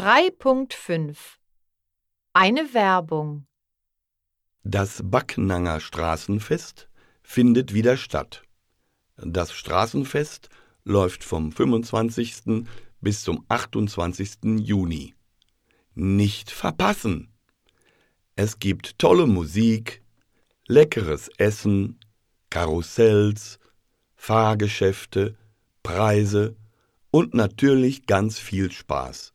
3.5 Eine Werbung Das Backnanger Straßenfest findet wieder statt. Das Straßenfest läuft vom 25. bis zum 28. Juni. Nicht verpassen! Es gibt tolle Musik, leckeres Essen, Karussells, Fahrgeschäfte, Preise und natürlich ganz viel Spaß.